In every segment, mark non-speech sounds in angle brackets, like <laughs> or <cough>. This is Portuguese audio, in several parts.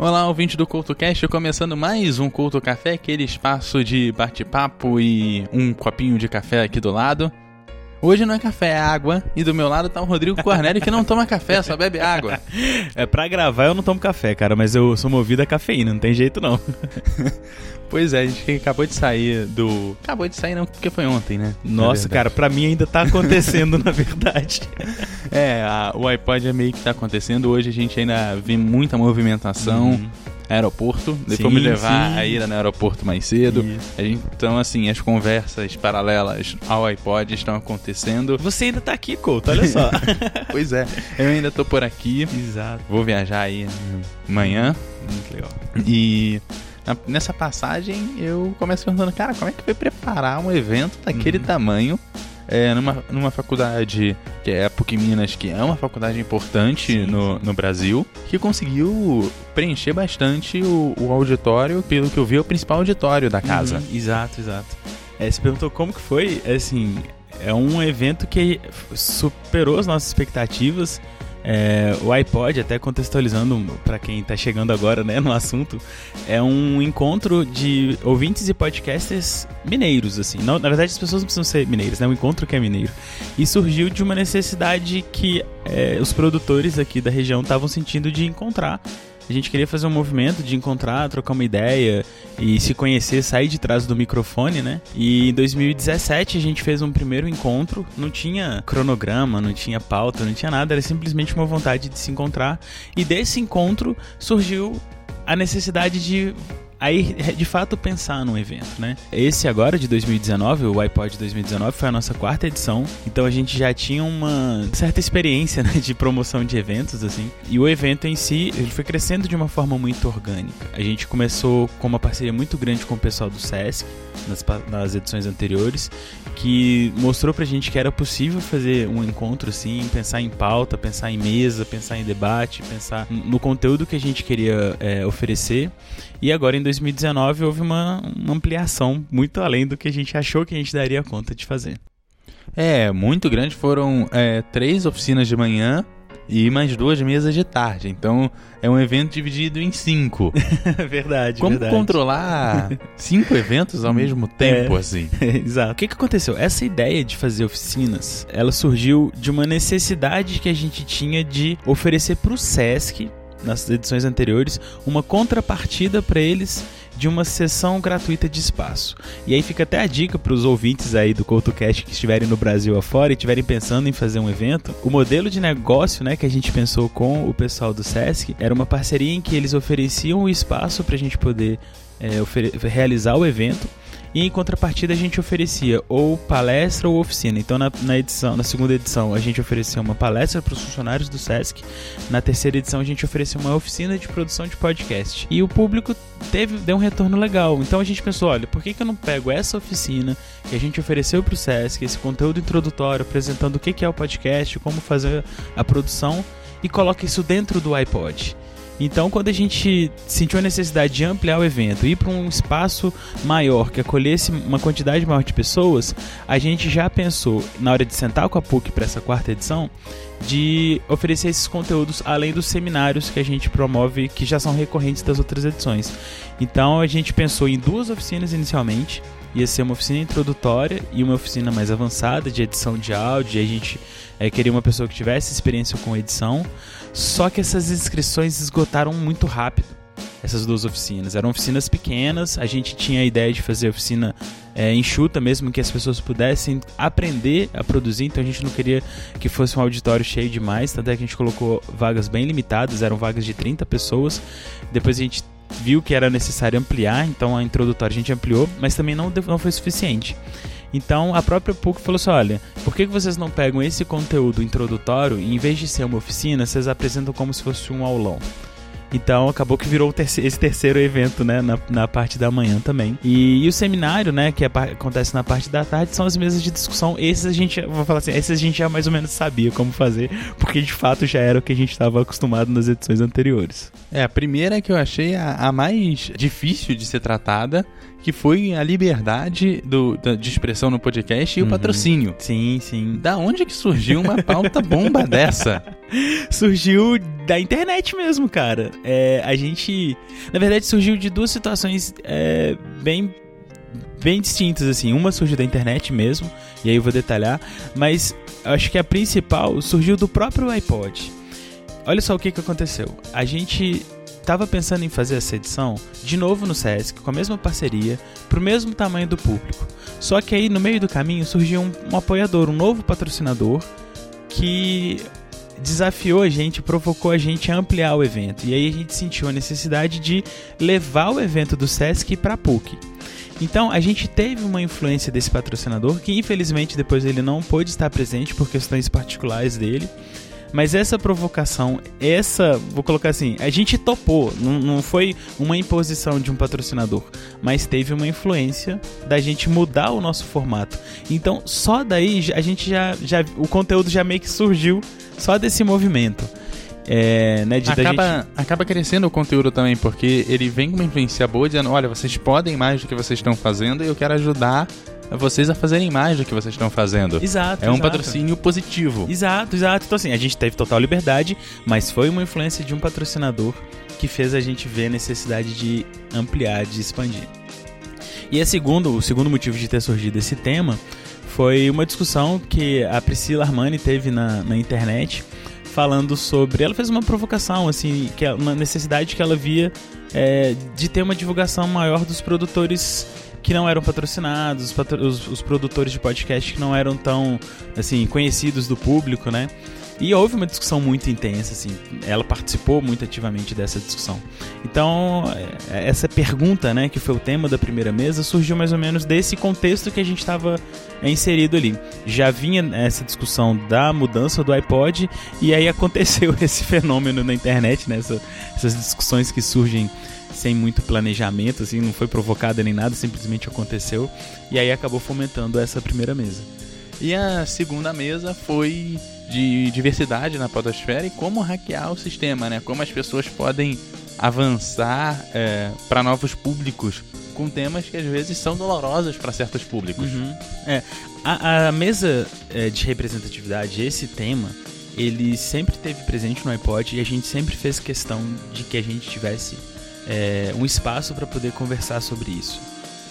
Olá, ouvinte do CultoCast, começando mais um Culto Café, aquele espaço de bate-papo e um copinho de café aqui do lado. Hoje não é café, é água. E do meu lado tá o Rodrigo Cornélio que não toma café, só bebe água. <laughs> É, pra gravar eu não tomo café, cara, mas eu sou movido a cafeína, não tem jeito não. <laughs> Pois é, a gente acabou de sair do. Acabou de sair, não, porque foi ontem, né? Nossa, cara, pra mim ainda tá acontecendo, <laughs> na verdade. É, a- o iPod é meio que tá acontecendo. Hoje a gente ainda vê muita movimentação. Uhum. Aeroporto, depois Sim, me levar sim. a ir no aeroporto mais cedo. Gente- então, assim, as conversas paralelas ao iPod estão acontecendo. Você ainda tá aqui, Couto, olha só. <laughs> Pois é, eu ainda tô por aqui. Exato. Vou viajar aí amanhã. Muito legal. E nessa passagem eu começo perguntando, cara, como é que foi preparar um evento daquele Uhum. tamanho é, numa, numa faculdade que é a PUC Minas, que é uma faculdade importante Sim, no, no Brasil, que conseguiu preencher bastante o, o auditório, pelo que eu vi, é o principal auditório da casa. Uhum, exato, exato. É, você perguntou como que foi, é, assim, é um evento que superou as nossas expectativas. É, o iPod, até contextualizando pra quem tá chegando agora né, no assunto, é um encontro de ouvintes e podcasters mineiros, assim. Na verdade, as pessoas não precisam ser mineiras, né? Um encontro que é mineiro. E surgiu de uma necessidade que é, os produtores aqui da região estavam sentindo de encontrar. A gente queria fazer um movimento de encontrar, trocar uma ideia e se conhecer, sair de trás do microfone, né? E em 2017 a gente fez um primeiro encontro, não tinha cronograma, não tinha pauta, não tinha nada, era simplesmente uma vontade de se encontrar. E desse encontro surgiu a necessidade de aí de fato pensar num evento, né? Esse agora de 2019, o iPod 2019 foi a nossa quarta edição, então a gente já tinha uma certa experiência <laughs> né, de promoção de eventos assim. E o evento em si, ele foi crescendo de uma forma muito orgânica. A gente começou com uma parceria muito grande com o pessoal do SESC nas, nas edições anteriores, que mostrou pra gente que era possível fazer um encontro assim, pensar em pauta, pensar em mesa, pensar em debate, pensar no conteúdo que a gente queria é, oferecer. E agora em 2019 houve uma, uma ampliação muito além do que a gente achou que a gente daria conta de fazer. É, muito grande. Foram é, três oficinas de manhã e mais duas mesas de tarde. Então é um evento dividido em cinco. <laughs> verdade, Como verdade. controlar <laughs> cinco eventos ao mesmo tempo, É. assim? <laughs> Exato. O que, que aconteceu? Essa ideia de fazer oficinas, ela surgiu de uma necessidade que a gente tinha de oferecer para o SESC, nas edições anteriores, uma contrapartida para eles de uma sessão gratuita de espaço. E aí fica até a dica para os ouvintes aí do CoutoCast que estiverem no Brasil afora e estiverem pensando em fazer um evento. O modelo de negócio né, que a gente pensou com o pessoal do SESC era uma parceria em que eles ofereciam o espaço para a gente poder é, realizar o evento e em contrapartida a gente oferecia ou palestra ou oficina. Então na, na edição, na segunda edição a gente oferecia uma palestra para os funcionários do SESC. Na terceira edição a gente oferecia uma oficina de produção de podcast. E o público teve deu um retorno legal. Então a gente pensou, olha, por que, que eu não pego essa oficina que a gente ofereceu para o SESC, esse conteúdo introdutório apresentando o que, que é o podcast, como fazer a produção e coloca isso dentro do iPod. Então, quando a gente sentiu a necessidade de ampliar o evento, ir para um espaço maior que acolhesse uma quantidade maior de pessoas, a gente já pensou, na hora de sentar com a PUC para essa quarta edição, de oferecer esses conteúdos além dos seminários que a gente promove, que já são recorrentes das outras edições. Então, a gente pensou em duas oficinas inicialmente. Ia ser uma oficina introdutória e uma oficina mais avançada de edição de áudio. A gente eh, queria uma pessoa que tivesse experiência com edição. Só que essas inscrições esgotaram muito rápido. Essas duas oficinas. Eram oficinas pequenas, a gente tinha a ideia de fazer oficina é, enxuta mesmo, que as pessoas pudessem aprender a produzir, então a gente não queria que fosse um auditório cheio demais, tanto é que a gente colocou vagas bem limitadas, eram vagas de 30 pessoas. Depois a gente viu que era necessário ampliar, então a introdutória a gente ampliou, mas também não, não foi suficiente. Então a própria PUC falou assim: olha, por que vocês não pegam esse conteúdo introdutório e em vez de ser uma oficina, vocês apresentam como se fosse um aulão? Então acabou que virou o terce- esse terceiro evento, né, na, na parte da manhã também. E, e o seminário, né, que é acontece na parte da tarde, são as mesas de discussão. Esses a gente, vou falar assim, esses a gente já mais ou menos sabia como fazer, porque de fato já era o que a gente estava acostumado nas edições anteriores. É, a primeira que eu achei a, a mais difícil de ser tratada, que foi a liberdade do, da, de expressão no podcast e Uhum. o patrocínio. Sim, sim. Da onde que surgiu uma pauta bomba <laughs> dessa? Surgiu da internet mesmo, cara. É, a gente. Na verdade, surgiu de duas situações é, bem. Bem distintas, assim. Uma surgiu da internet mesmo, e aí eu vou detalhar. Mas acho que a principal surgiu do próprio iPod. Olha só o que, que aconteceu. A gente tava pensando em fazer essa edição de novo no Sesc, com a mesma parceria, pro mesmo tamanho do público. Só que aí no meio do caminho surgiu um, um apoiador, um novo patrocinador que desafiou a gente, provocou a gente a ampliar o evento. E aí a gente sentiu a necessidade de levar o evento do Sesc para a PUC. Então a gente teve uma influência desse patrocinador que infelizmente depois ele não pôde estar presente por questões particulares dele. Mas essa provocação, essa, vou colocar assim, a gente topou, não, não foi uma imposição de um patrocinador, mas teve uma influência da gente mudar o nosso formato. Então, só daí a gente já, já o conteúdo já meio que surgiu só desse movimento. É, né, de, acaba, gente- acaba crescendo o conteúdo também, porque ele vem com uma influência boa dizendo, olha, vocês podem mais do que vocês estão fazendo e eu quero ajudar vocês a fazerem mais do que vocês estão fazendo. Exato. É um exato. patrocínio positivo. Exato, exato. Então assim, a gente teve total liberdade, mas foi uma influência de um patrocinador que fez a gente ver a necessidade de ampliar, de expandir. E a segundo, o segundo motivo de ter surgido esse tema foi uma discussão que a Priscila Armani teve na, na internet falando sobre. Ela fez uma provocação, assim, que é uma necessidade que ela via é, de ter uma divulgação maior dos produtores que não eram patrocinados, os, os produtores de podcast que não eram tão assim conhecidos do público, né? E houve uma discussão muito intensa, assim. Ela participou muito ativamente dessa discussão. Então, é, essa pergunta, né, que foi o tema da primeira mesa, surgiu mais ou menos desse contexto que a gente estava inserido ali. Já vinha essa discussão da mudança do iPod e aí <laughs> aconteceu esse fenômeno na internet, né, essa- essas discussões que surgem sem muito planejamento, assim, não foi provocada nem nada, simplesmente aconteceu e aí acabou fomentando essa primeira mesa. E a segunda mesa foi de diversidade na podosfera e como hackear o sistema, né? Como as pessoas podem avançar para novos públicos com temas que às vezes são dolorosos para certos públicos. Uhum. É, a, a mesa é, de representatividade, esse tema, ele sempre teve presente no iPod e a gente sempre fez questão de que a gente tivesse é, um espaço para poder conversar sobre isso.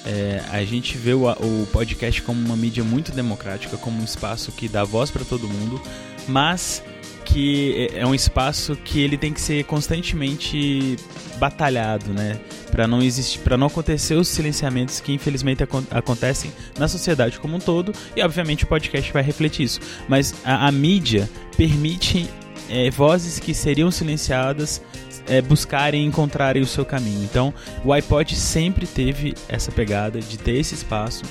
É, a gente vê o, o podcast como uma mídia muito democrática, como um espaço que dá voz para todo mundo, mas que é é um espaço que ele tem que ser constantemente batalhado, né? Para não existir, para não acontecer os silenciamentos que infelizmente acon- acontecem na sociedade como um todo e obviamente o podcast vai refletir isso. Mas a, a mídia permite é, vozes que seriam silenciadas é, buscarem e encontrarem o seu caminho. Então, o iPod sempre teve essa pegada de ter esse espaço.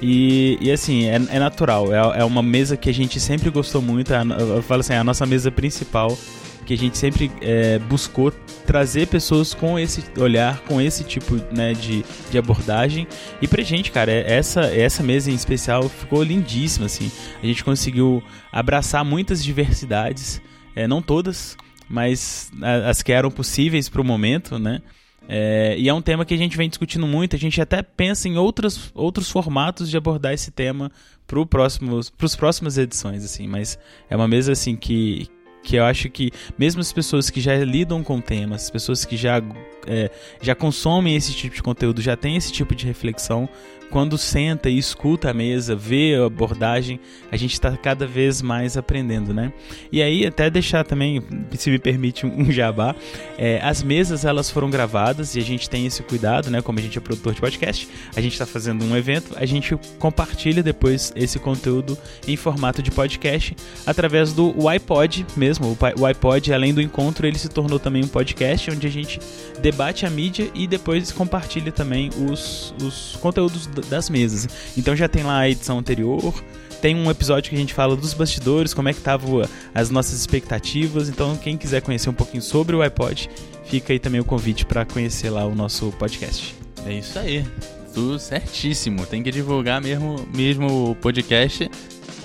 E, e assim, é, é natural, é, é uma mesa que a gente sempre gostou muito. é Eu falo assim, é a nossa mesa principal, que a gente sempre é, buscou trazer pessoas com esse olhar, com esse tipo né, de, de abordagem. E pra gente, cara, é- essa, essa mesa em especial ficou lindíssima, assim. A gente conseguiu abraçar muitas diversidades, é, não todas, mas as que eram possíveis pro momento, né? É, e é um tema que a gente vem discutindo muito. A gente até pensa em outros, outros formatos de abordar esse tema para próximos, as próximas edições, assim. Mas é uma mesa assim que, que eu acho que mesmo as pessoas que já lidam com temas, as pessoas que já, é, já consomem esse tipo de conteúdo, já têm esse tipo de reflexão, quando senta e escuta a mesa, vê a abordagem, a gente está cada vez mais aprendendo, né? E aí, até deixar também, se me permite, um jabá, é, as mesas elas foram gravadas e a gente tem esse cuidado, né? Como a gente é produtor de podcast, a gente está fazendo um evento, a gente compartilha depois esse conteúdo em formato de podcast através do iPod mesmo. O iPod, além do encontro, ele se tornou também um podcast onde a gente debate a mídia e depois compartilha também os, os conteúdos das mesas. Então já tem lá a edição anterior, tem um episódio que a gente fala dos bastidores, como é que estavam as nossas expectativas. Então, quem quiser conhecer um pouquinho sobre o iPod, fica aí também o convite para conhecer lá o nosso podcast. É isso aí. Tudo certíssimo. Tem que divulgar mesmo, mesmo o podcast.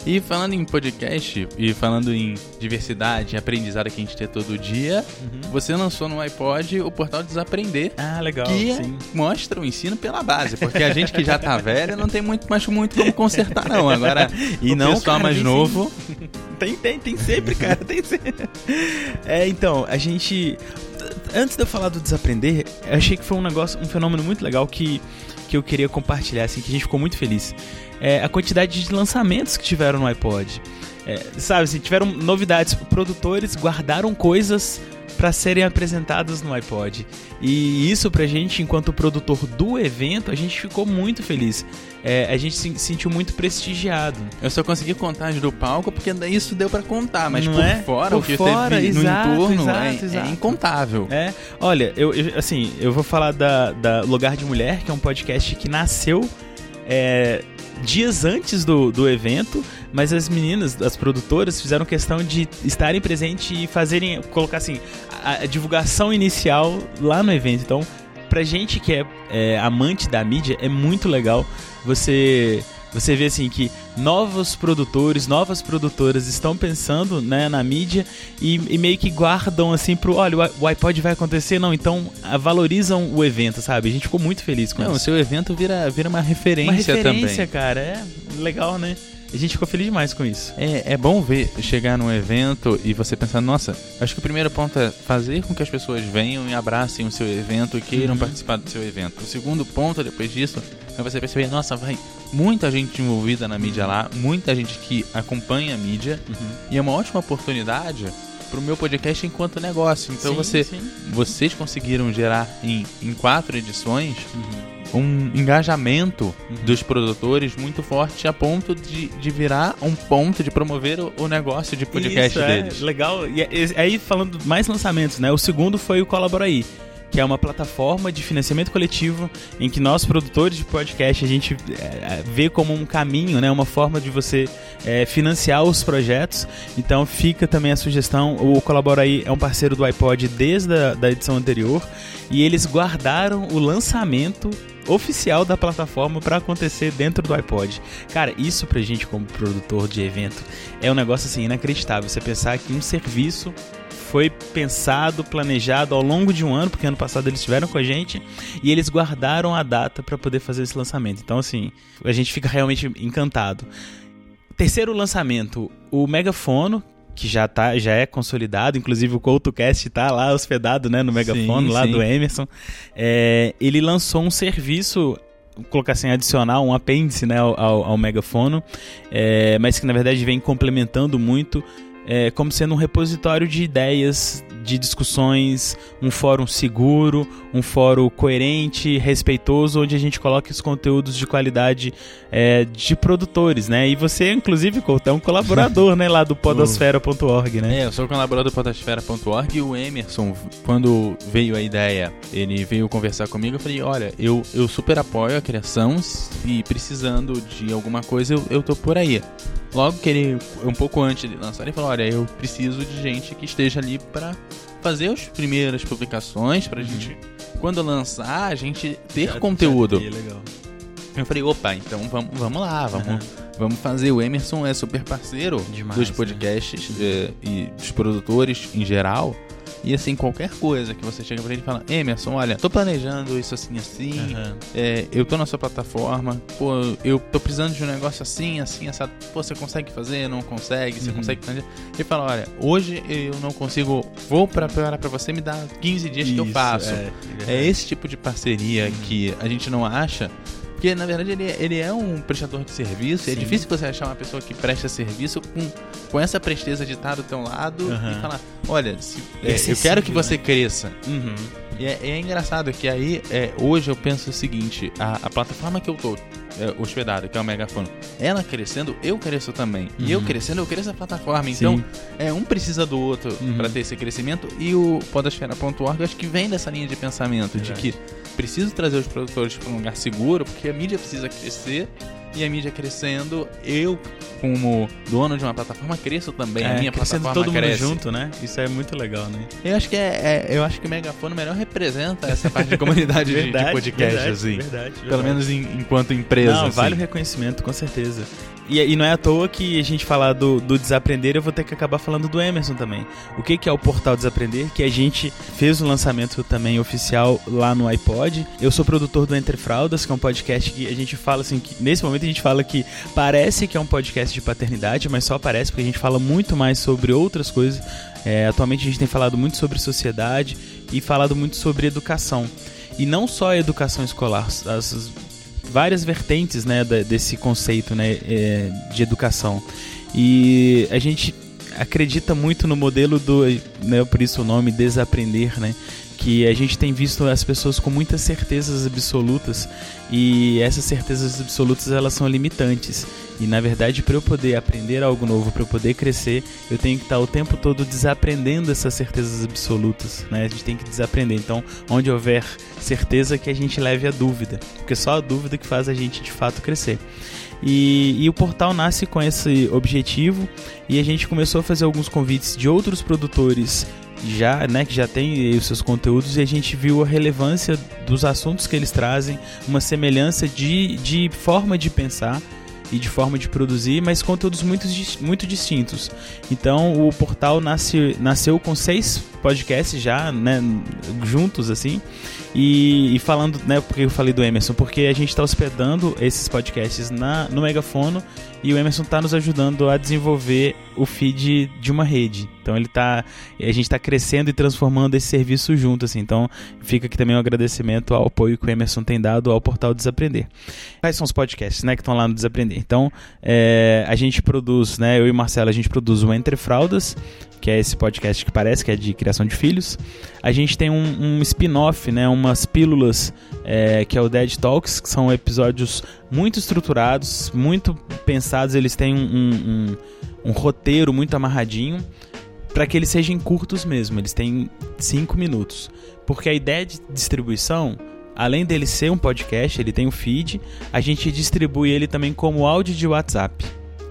E falando em podcast e falando em diversidade aprendizado que a gente tem todo dia, Uhum. você lançou no iPod o portal Desaprender. Ah, legal. Que sim. mostra o ensino pela base, porque a gente que já tá velho não tem muito mais muito como consertar não. Agora, <laughs> E o não, cara, mais novo, <laughs> Tem, tem, tem sempre, cara, tem <laughs> sempre. É, então, a gente. Antes de eu falar do desaprender, eu achei que foi um negócio, um fenômeno muito legal que, que eu queria compartilhar, assim, que a gente ficou muito feliz. É a quantidade de lançamentos que tiveram no iPod. É, sabe, assim, tiveram novidades, produtores guardaram coisas para serem apresentadas no iPod. E isso pra gente, enquanto produtor do evento, a gente ficou muito feliz. É, a gente se sentiu muito prestigiado. eu só consegui contar do palco porque isso deu pra contar, mas Não por é? fora Por o que fora, teve exato, no entorno exato, é, exato. é incontável. É, olha, eu, eu- assim, eu vou falar da, da Lugar de Mulher, que é um podcast que nasceu é, dias antes do, do evento, mas as meninas, as produtoras, fizeram questão de estarem presentes e fazerem, colocar assim, a, a divulgação inicial lá no evento. Então, pra gente que é, é, amante da mídia, é muito legal você você vê assim que novos produtores, novas produtoras estão pensando né, na mídia e, e meio que guardam assim pro, olha, o iPod vai acontecer, não, então valorizam o evento, sabe? A gente ficou muito feliz com Não, o isso. seu evento vira, vira uma referência, Uma referência, também. cara, é legal, né? A gente ficou feliz demais com isso. É, é bom ver chegar num evento e você pensar, nossa, acho que o primeiro ponto é fazer com que as pessoas venham e abracem o seu evento e queiram Uhum. participar do seu evento. O segundo ponto, depois disso, é você perceber, nossa, vai muita gente envolvida na mídia lá, muita gente que acompanha a mídia, e é uma ótima oportunidade pro meu podcast enquanto negócio. Então Sim, você, sim. vocês conseguiram gerar em, em quatro edições Uhum. um engajamento dos produtores muito forte a ponto de, de virar um ponto de promover o, o negócio de podcast Isso, deles. É, legal. E é- é- aí falando mais lançamentos, né? O segundo foi o Colabora aí, que é uma plataforma de financiamento coletivo em que nós produtores de podcast a gente é, é, vê como um caminho, né? Uma forma de você é, financiar os projetos. Então fica também a sugestão. O Colabora aí é um parceiro do iPod desde a da edição anterior e eles guardaram o lançamento oficial da plataforma para acontecer dentro do iPod. Cara, isso pra gente como produtor de evento é um negócio assim inacreditável. Você pensar que um serviço foi pensado, planejado ao longo de um ano, porque ano passado eles estiveram com a gente e eles guardaram a data para poder fazer esse lançamento. Então assim, a gente fica realmente encantado. Terceiro lançamento, o Megafono, que já tá, já é consolidado, inclusive o CoutoCast tá lá hospedado, né, no Megafono, Sim, lá sim. do Emerson. É, ele lançou um serviço vou colocar assim, adicional, um apêndice né, ao, ao, ao megafono, é, mas que na verdade vem complementando muito, é, como sendo um repositório de ideias, de discussões, um fórum seguro, um fórum coerente, respeitoso, onde a gente coloca os conteúdos de qualidade é, de produtores, né? E você, inclusive, Couto, é um colaborador, né, lá do <laughs> podosfera.org, né? É, eu sou colaborador do podosfera.org e o Emerson, quando veio a ideia, ele veio conversar comigo, eu falei, olha, eu, eu super apoio a criação e precisando de alguma coisa, eu, eu tô por aí. Logo que ele, um pouco antes de lançar, ele falou, olha, eu preciso de gente que esteja ali pra fazer as primeiras publicações, pra gente, quando lançar, a gente ter Já- conteúdo. já- legal. Eu falei, opa, então vamos, vamos lá, vamos, vamos fazer. O Emerson é super parceiro Demais, dos né? podcasts é, e dos produtores em geral. E assim, qualquer coisa que você chega pra ele e fala, Emerson, olha, tô planejando isso assim, assim, Aham. é, eu tô na sua plataforma, pô, eu tô precisando de um negócio assim, assim, assado. Pô, você consegue fazer? Não consegue? Você Uhum. consegue planejar? Ele fala, olha, hoje eu não consigo, vou pra, pra, pra você, me dá 15 dias que eu Isso, faço. é, É esse tipo de parceria que a gente não acha. Porque, na verdade, ele, ele é um prestador de serviço. e É difícil você achar uma pessoa que presta serviço com, com essa presteza de estar do teu lado Aham. e falar: Olha, se- é, eu quero que né? você cresça. Uhum. E é, é engraçado que aí, é, hoje eu penso o seguinte: a, a plataforma que eu tô é, hospedado, que é o Megafone, ela crescendo, eu cresço também. E eu Uhum. crescendo, eu cresço a plataforma. Então, Sim. é, um precisa do outro Uhum. pra ter esse crescimento e o podosfera.org eu acho que vem dessa linha de pensamento de Verdade. que preciso trazer os produtores para um lugar seguro porque a mídia precisa crescer e a mídia crescendo, eu como dono de uma plataforma cresço também, a É, minha crescendo plataforma todo mundo cresce. junto, né? Isso é muito legal, né? Eu acho que é, é- eu acho que o Megafone melhor representa essa parte de comunidade de- de, podcast verdade, assim. verdade, Pelo verdade. menos em- enquanto empresa Não, assim. vale o reconhecimento, com certeza. E, e, não é à toa que a gente falar do, do, Desaprender, eu vou ter que acabar falando do Emerson também. O que, que é o portal Desaprender? Que a gente fez o lançamento também oficial lá no iPod. Eu sou produtor do Entre Fraldas, que é um podcast que a gente fala assim, que nesse momento a gente fala que parece que é um podcast de paternidade, mas só parece porque a gente fala muito mais sobre outras coisas. É, atualmente a gente tem falado muito sobre sociedade e falado muito sobre educação. E não só a educação escolar, as várias vertentes né, desse conceito né, é, de educação. E a gente acredita muito no modelo do, né, por isso o nome desaprender, né? Que a gente tem visto as pessoas com muitas certezas absolutas e essas certezas absolutas elas são limitantes. E na verdade, para eu poder aprender algo novo, para eu poder crescer, eu tenho que estar o tempo todo desaprendendo essas certezas absolutas, né? A gente tem que desaprender. Então, onde houver certeza que a gente leve a dúvida, porque só a dúvida que faz a gente de fato crescer. E, e, o portal nasce com esse objetivo e a gente começou a fazer alguns convites de outros produtores já, né, que já tem os seus conteúdos e a gente viu a relevância dos assuntos que eles trazem, uma semelhança de, de forma de pensar e de forma de produzir, mas conteúdos muito, muito distintos. Então o portal nasce, nasceu com seis podcasts já, né, juntos assim. E, e, falando, né, porque eu falei do Emerson, porque a gente está hospedando esses podcasts na, no megafono e o Emerson está nos ajudando a desenvolver o feed de uma rede. Então ele tá, a gente está crescendo e transformando esse serviço junto, assim. Então fica aqui também um agradecimento ao apoio que o Emerson tem dado ao portal Desaprender. Quais são os podcasts, né, que estão lá no Desaprender? Então é, a gente produz, né, eu e Marcelo, a gente produz o Entre Fraldas, que é esse podcast que parece que é de criação de filhos. A gente tem um, um spin-off, né, umas pílulas, é, que é o Dead Talks, que são episódios muito estruturados, muito pensados, eles têm um, um, um roteiro muito amarradinho para que eles sejam curtos mesmo, eles têm 5 minutos. Porque a ideia de distribuição além dele ser um podcast, ele tem um feed, a gente distribui ele também como áudio de WhatsApp.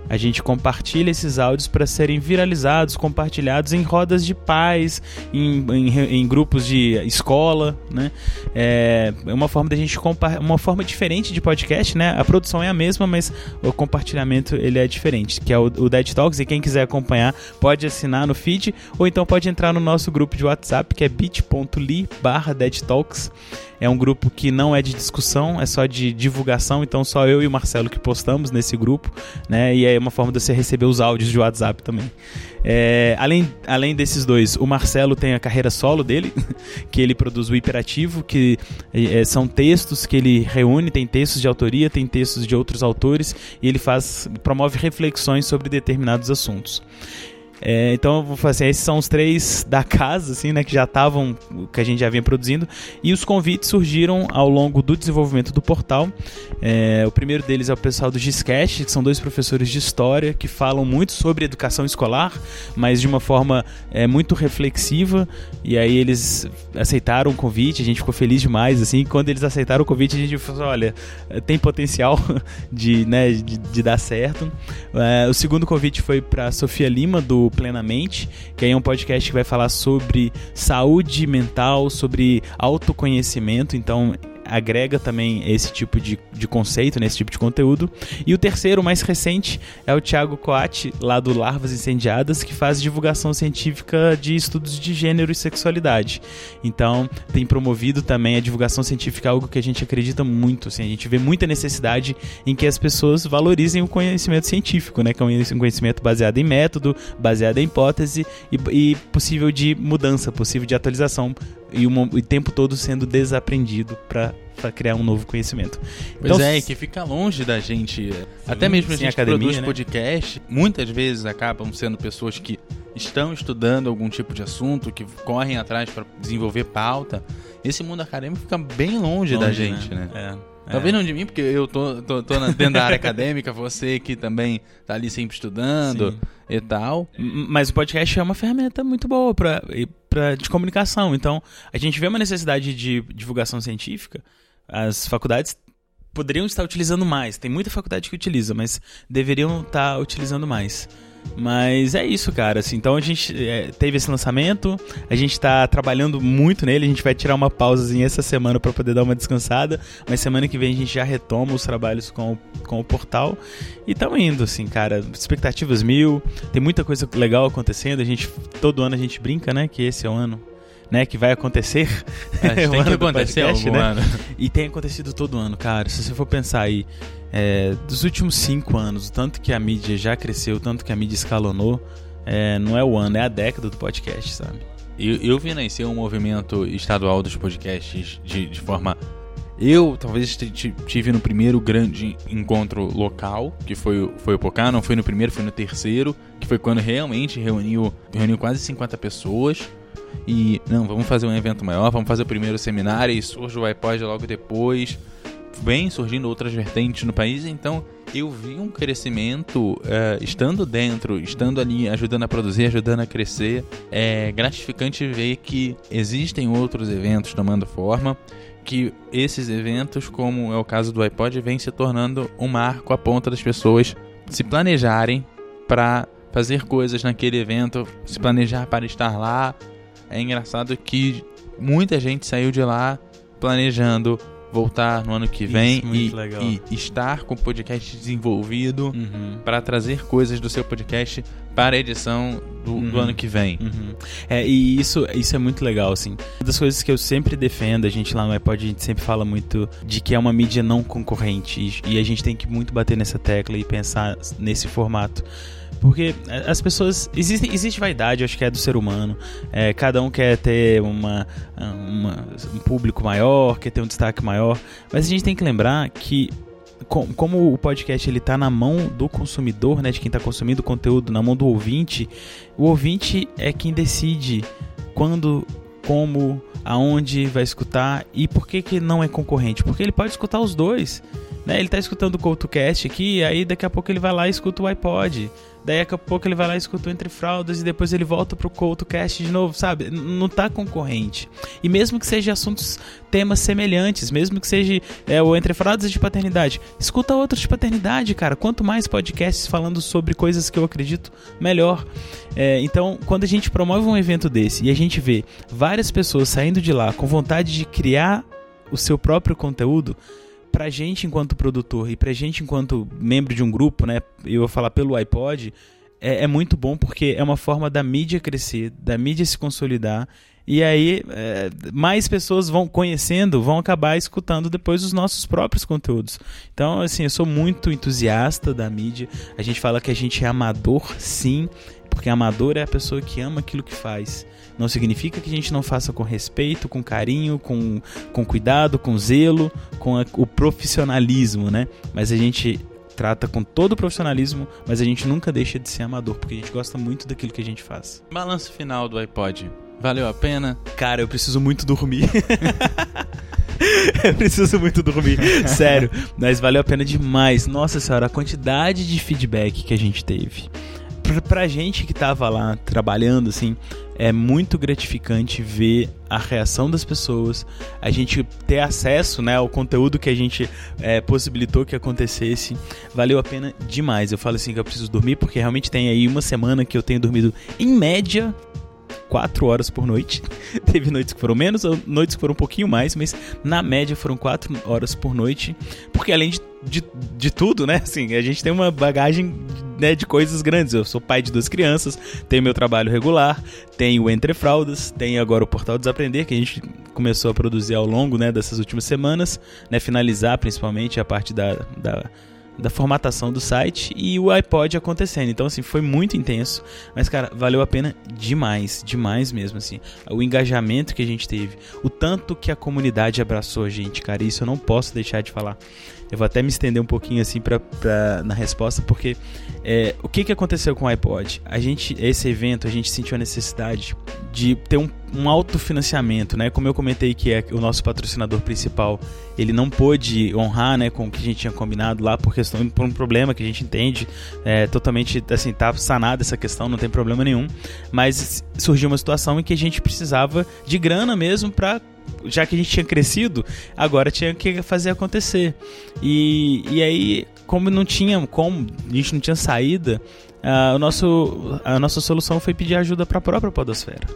A gente compartilha esses áudios para serem viralizados, compartilhados em rodas de pais, em, em, em grupos de escola, né? É uma forma da gente uma forma diferente de podcast, né? A produção é a mesma, mas o compartilhamento ele é diferente, que é o, o Dead Talks e quem quiser acompanhar pode assinar no feed ou então pode entrar no nosso grupo de WhatsApp que é bit.ly/deadtalks é um grupo que não é de discussão, é só de divulgação, então só eu e o Marcelo que postamos nesse grupo, né? E é uma forma de você receber os áudios de WhatsApp também. É, além, além desses dois, o Marcelo tem a carreira solo dele, <laughs> que ele produz o Hiperativo, que é, são textos que ele reúne, tem textos de autoria, tem textos de outros autores, e ele faz promove reflexões sobre determinados assuntos. É, então vou fazer, assim, esses são os três da casa, assim, né, que já estavam, que a gente já vinha produzindo, e os convites surgiram ao longo do desenvolvimento do portal. É, o primeiro deles é o pessoal do Giscast, que são dois professores de história que falam muito sobre educação escolar, mas de uma forma é, muito reflexiva. E aí eles aceitaram o convite, a gente ficou feliz demais, assim. Quando eles aceitaram o convite, a gente falou: olha, tem potencial <laughs> de, né, de, de dar certo. É, o segundo convite foi para Sofia Lima do Plenamente, que é um podcast que vai falar sobre saúde mental, sobre autoconhecimento. Então, agrega também esse tipo de, de conceito, nesse né, tipo de conteúdo. E o terceiro, mais recente, é o Thiago Coati, lá do Larvas Incendiadas, que faz divulgação científica de estudos de gênero e sexualidade. Então, tem promovido também a divulgação científica, algo que a gente acredita muito. Assim, a gente vê muita necessidade em que as pessoas valorizem o conhecimento científico, né, que é um conhecimento baseado em método, baseado em hipótese e, e possível de mudança, possível de atualização e o tempo todo sendo desaprendido para criar um novo conhecimento. Pois então, é, que fica longe da gente. Sim, até mesmo a gente academia, produz né? podcast, muitas vezes acabam sendo pessoas que estão estudando algum tipo de assunto, que correm atrás para desenvolver pauta. Esse mundo acadêmico fica bem longe, longe da gente, né? né? É. Talvez é. não de mim, porque eu tô, tô, tô dentro da área acadêmica, você que também tá ali sempre estudando Sim. e tal. Mas o podcast é uma ferramenta muito boa pra, pra, de comunicação. Então, a gente vê uma necessidade de divulgação científica, as faculdades poderiam estar utilizando mais. Tem muita faculdade que utiliza, mas deveriam estar utilizando mais. Mas é isso, cara. Assim, então a gente é, teve esse lançamento, a gente tá trabalhando muito nele, a gente vai tirar uma pausazinha essa semana para poder dar uma descansada, mas semana que vem a gente já retoma os trabalhos com, com o portal e estamos indo, assim, cara. Expectativas mil, tem muita coisa legal acontecendo, a gente, todo ano a gente brinca, né, que esse é o ano né, que vai acontecer. É, tem <laughs> que acontecer podcast, né? Ano. E tem acontecido todo ano, cara. Se você for pensar aí, é, dos últimos cinco anos, o tanto que a mídia já cresceu, o tanto que a mídia escalonou, é, não é o ano, é a década do podcast, sabe? Eu, eu vi nascer um movimento estadual dos podcasts de, de forma. Eu talvez tive no primeiro grande encontro local, que foi, foi o Pocá, não foi no primeiro, foi no terceiro, que foi quando realmente reuniu, reuniu quase 50 pessoas. E não, vamos fazer um evento maior, vamos fazer o primeiro seminário e surge o iPod logo depois vem surgindo outras vertentes no país, então eu vi um crescimento uh, estando dentro, estando ali, ajudando a produzir, ajudando a crescer. É gratificante ver que existem outros eventos tomando forma, que esses eventos, como é o caso do iPod, vem se tornando um marco a ponta das pessoas se planejarem para fazer coisas naquele evento, se planejar para estar lá. É engraçado que muita gente saiu de lá planejando voltar no ano que vem Isso, e, e, estar com o podcast desenvolvido uhum. para trazer coisas do seu podcast para a edição do, uhum. do ano que vem. Uhum. É, e isso, isso é muito legal, assim. Uma das coisas que eu sempre defendo, a gente lá no iPod, a gente sempre fala muito de que é uma mídia não concorrente e, e a gente tem que muito bater nessa tecla e pensar nesse formato. Porque é, as pessoas. Existe, existe vaidade, acho que é do ser humano. É, cada um quer ter uma, uma, um público maior, quer ter um destaque maior. Mas a gente tem que lembrar que como o podcast ele tá na mão do consumidor, né, de quem está consumindo o conteúdo, na mão do ouvinte, o ouvinte é quem decide quando, como, aonde vai escutar e por que que não é concorrente? Porque ele pode escutar os dois, né? Ele está escutando o CoutoCast aqui, aí daqui a pouco ele vai lá e escuta o iPod. Daí a pouco ele vai lá e escuta Entre Fraldas e depois ele volta pro CoutoCast de novo, sabe? Não tá concorrente. E mesmo que seja assuntos, temas semelhantes, mesmo que seja é, o Entre Fraldas de paternidade, escuta outros de paternidade, cara. Quanto mais podcasts falando sobre coisas que eu acredito, melhor. É, então, quando a gente promove um evento desse e a gente vê várias pessoas saindo de lá com vontade de criar o seu próprio conteúdo, pra gente enquanto produtor e pra gente enquanto membro de um grupo, né? Eu vou falar pelo iPod, é, é muito bom porque é uma forma da mídia crescer, da mídia se consolidar e aí, é, mais pessoas vão conhecendo, vão acabar escutando depois os nossos próprios conteúdos. Então, assim, eu sou muito entusiasta da mídia. A gente fala que a gente é amador, sim, porque amador é a pessoa que ama aquilo que faz. Não significa que a gente não faça com respeito, com carinho, com, com cuidado, com zelo, com a, o profissionalismo, né? Mas a gente trata com todo o profissionalismo, mas a gente nunca deixa de ser amador, porque a gente gosta muito daquilo que a gente faz. Balanço final do iPod. Valeu a pena? Cara, eu preciso muito dormir. <laughs> eu preciso muito dormir, sério. Mas valeu a pena demais. Nossa senhora, a quantidade de feedback que a gente teve pra, gente que tava lá trabalhando, assim, é muito gratificante ver a reação das pessoas, a gente ter acesso né, ao conteúdo que a gente é, possibilitou que acontecesse. Valeu a pena demais. Eu falo assim que eu preciso dormir, porque realmente tem aí uma semana que eu tenho dormido em média 4 horas por noite. <laughs> Teve noites que foram menos, noites que foram um pouquinho mais, mas na média foram 4 horas por noite. Porque além de, de, de tudo, né? Assim, a gente tem uma bagagem né, de coisas grandes. Eu sou pai de duas crianças, tenho meu trabalho regular, tenho Entre Fraldas, tenho agora o Portal Desaprender, que a gente começou a produzir ao longo né, dessas últimas semanas, né? Finalizar principalmente a parte da, da da formatação do site e o iPod acontecendo. Então, assim, foi muito intenso. Mas, cara, valeu a pena demais, demais mesmo, assim. O engajamento que a gente teve, o tanto que a comunidade abraçou a gente, cara, isso eu não posso deixar de falar. Eu vou até me estender um pouquinho assim pra, pra na resposta, porque é, o que, que aconteceu com o iPod? A gente, esse evento, a gente sentiu a necessidade de ter um, um autofinanciamento, né? Como eu comentei que é o nosso patrocinador principal, ele não pôde honrar, né, com o que a gente tinha combinado lá por questão por um problema que a gente entende, é, totalmente assim, tá sanada essa questão, não tem problema nenhum, mas surgiu uma situação em que a gente precisava de grana mesmo para já que a gente tinha crescido, agora tinha que fazer acontecer. E, e aí como não tinha como, a gente não tinha saída, uh, o nosso, a nossa solução foi pedir ajuda para a própria Podosfera.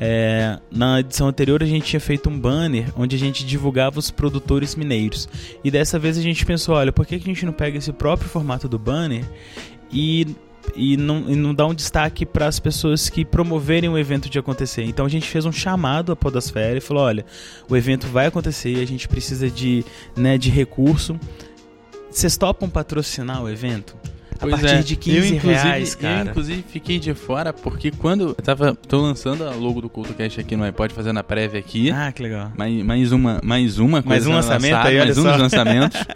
É, na edição anterior a gente tinha feito um banner onde a gente divulgava os produtores mineiros. E dessa vez a gente pensou, olha, por que a gente não pega esse próprio formato do banner e e não, e não dá um destaque para as pessoas que promoverem o evento de acontecer. Então a gente fez um chamado à Podosfera e falou: olha, o evento vai acontecer, a gente precisa de, né, de recurso. Vocês topam patrocinar o evento? A Pois partir é, de 15 eu, reais, Eu, cara. inclusive, fiquei de fora porque quando eu tava. tô lançando a logo do CultoCast aqui no iPod, fazendo a prévia aqui. Ah, que legal. Mais, mais uma, mais uma Mais coisa um lançamento lançada, aí, olha mais um só. dos lançamentos. <laughs>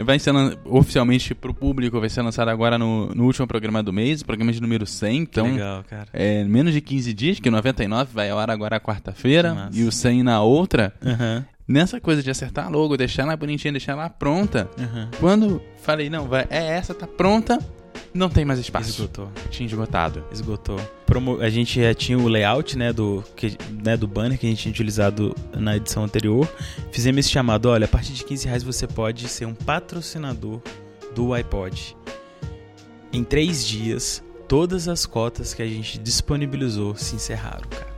Vai ser oficialmente pro público, vai ser lançado agora no, no último programa do mês, programa de número 100. Que Então, legal, cara. é menos de 15 dias, que o 99 vai ao ar agora quarta-feira Que e o 100 na outra. Aham, Nessa coisa de acertar logo, deixar ela bonitinha, deixar ela pronta. aham. Quando falei, não, vai, é essa, tá pronta, não tem mais espaço. Esgotou. Tinha esgotado. Esgotou. Promo- a gente já tinha o layout, né, do, que, né, do banner que a gente tinha utilizado na edição anterior. Fizemos esse chamado, olha, a partir de 15 reais você pode ser um patrocinador do iPod. Em três dias, todas as cotas que a gente disponibilizou se encerraram, cara.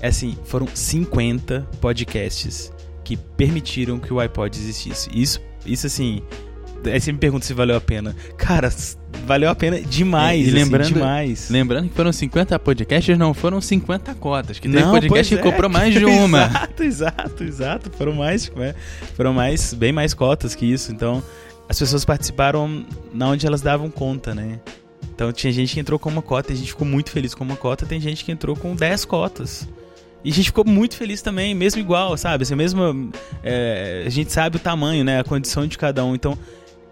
É assim, foram 50 podcasts que permitiram que o iPod existisse. Isso, isso assim, aí você me pergunta se valeu a pena. Cara, valeu a pena demais, E assim, lembrando- demais. Lembrando que foram 50 podcasts, não foram 50 cotas. Que teve Não, podcast pois que é. comprou mais de <laughs> uma. exato, exato, exato. Foram mais, é, foram mais, bem mais cotas que isso. Então, as pessoas participaram na onde elas davam conta, né? Então, tinha gente que entrou com uma cota e a gente ficou muito feliz com uma cota. Tem gente que entrou com 10 cotas. E a gente ficou muito feliz também, mesmo igual, sabe? Assim, mesmo, é, a gente sabe o tamanho, né? A condição de cada um. Então,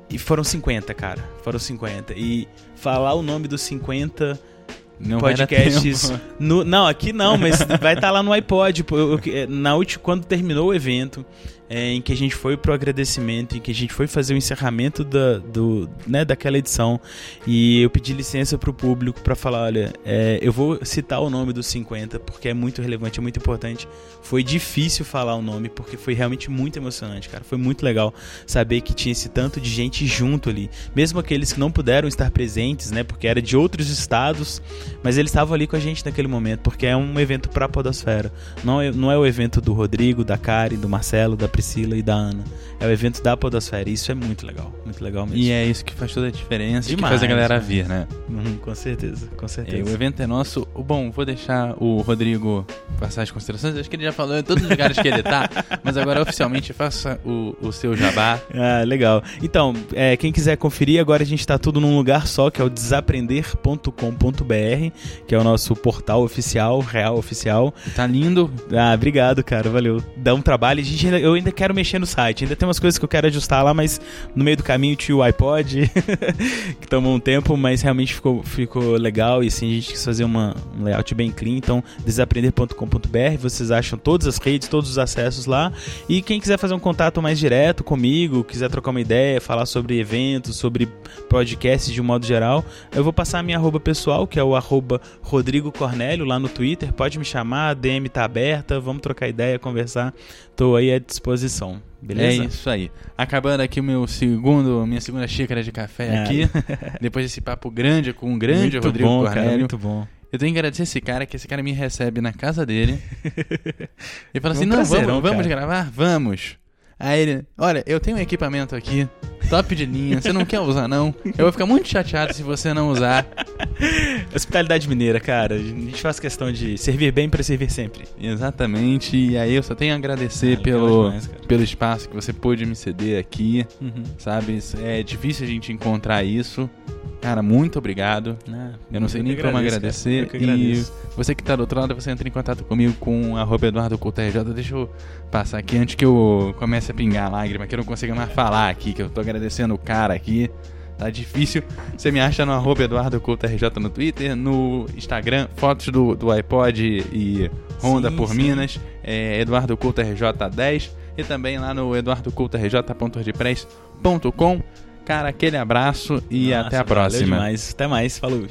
e foram 50, cara. Foram 50. E falar o nome dos 50 Não podcasts. <laughs> no- não, aqui não, mas vai estar lá no iPod. eu- eu- na última, quando terminou o evento, é, em que a gente foi pro agradecimento, em que a gente foi fazer o encerramento da, do, né, daquela edição, e eu pedi licença pro público para falar, olha, é, eu vou citar o nome dos 50 porque é muito relevante, é muito importante. Foi difícil falar o nome porque foi realmente muito emocionante, cara. Foi muito legal saber que tinha esse tanto de gente junto ali, mesmo aqueles que não puderam estar presentes, né, porque era de outros estados, mas eles estavam ali com a gente naquele momento, porque é um evento pra Podosfera. Não é, não é o evento do Rodrigo, da Karen, do Marcelo, da Priscila e da Ana. É o evento da Podosfera. E isso é muito legal. Muito legal mesmo. E é isso que faz toda a diferença, que Demais, faz a galera né? vir, né? Hum, com certeza, com É, certeza. o evento é nosso. Bom, vou deixar o Rodrigo passar as considerações. Acho que ele já falou em todos os lugares que ele <laughs> tá. Mas agora oficialmente faça o, o seu jabá. Ah, legal. Então, é, quem quiser conferir, agora a gente tá tudo num lugar só, que é o desaprender.com.br, que é o nosso portal oficial, real oficial. Tá lindo. Ah, obrigado, cara, valeu. Dá um trabalho. Gente eu ainda quero mexer no site. Ainda tem umas coisas que eu quero ajustar lá, mas no meio do caminho tinha o iPod, <laughs> que tomou um tempo, mas realmente ficou, ficou legal. E assim, a gente quis fazer uma, um layout bem clean. Então, desaprender.com.br, vocês acham todas as redes, todos os acessos lá. E quem quiser fazer um contato mais direto comigo, quiser trocar uma ideia, falar sobre eventos, sobre podcasts de um modo geral, eu vou passar a minha arroba pessoal, que é o arroba Rodrigo Cornélio, lá no Twitter. Pode me chamar, a DM tá aberta, vamos trocar ideia, conversar. Tô aí à disposição. Beleza? É isso aí. Acabando aqui o meu segundo, minha segunda xícara de café É. aqui. <laughs> Depois desse papo grande com o grande muito Rodrigo bom, Cornélio. cara, muito bom. Eu tenho que agradecer esse cara, que esse cara me recebe na casa dele. <laughs> Ele fala É um assim: não, prazerão, vamos, vamos gravar? Vamos. Aí ele, olha, eu tenho um equipamento aqui, top de linha, você não quer usar não? Eu vou ficar muito chateado se você não usar. <laughs> <laughs> Hospitalidade mineira, cara. A gente faz questão de servir bem pra servir sempre. Exatamente, e aí eu só tenho a agradecer Ah, pelo, demais, pelo espaço que você pôde me ceder aqui, Uhum. sabe? É difícil a gente encontrar isso. Cara, muito obrigado. Ah, Eu não sei eu nem que como agradeço, agradecer. e agradeço. você que tá do outro lado, você entra em contato comigo com arroba Eduardo Couto RJ. Deixa eu passar aqui antes que eu comece a pingar a lágrima, que eu não consiga mais falar aqui, que eu tô agradecendo o cara aqui. Tá difícil. Você me acha no arroba Eduardo Couto RJ no Twitter, no Instagram, fotos do, do iPod e Honda Sim, por sim. Minas, é Eduardo Couto RJ10 e também lá no eduardocoutorj.wordpress.com. Cara, aquele abraço e Nossa, até a próxima. demais. Até mais. Falou.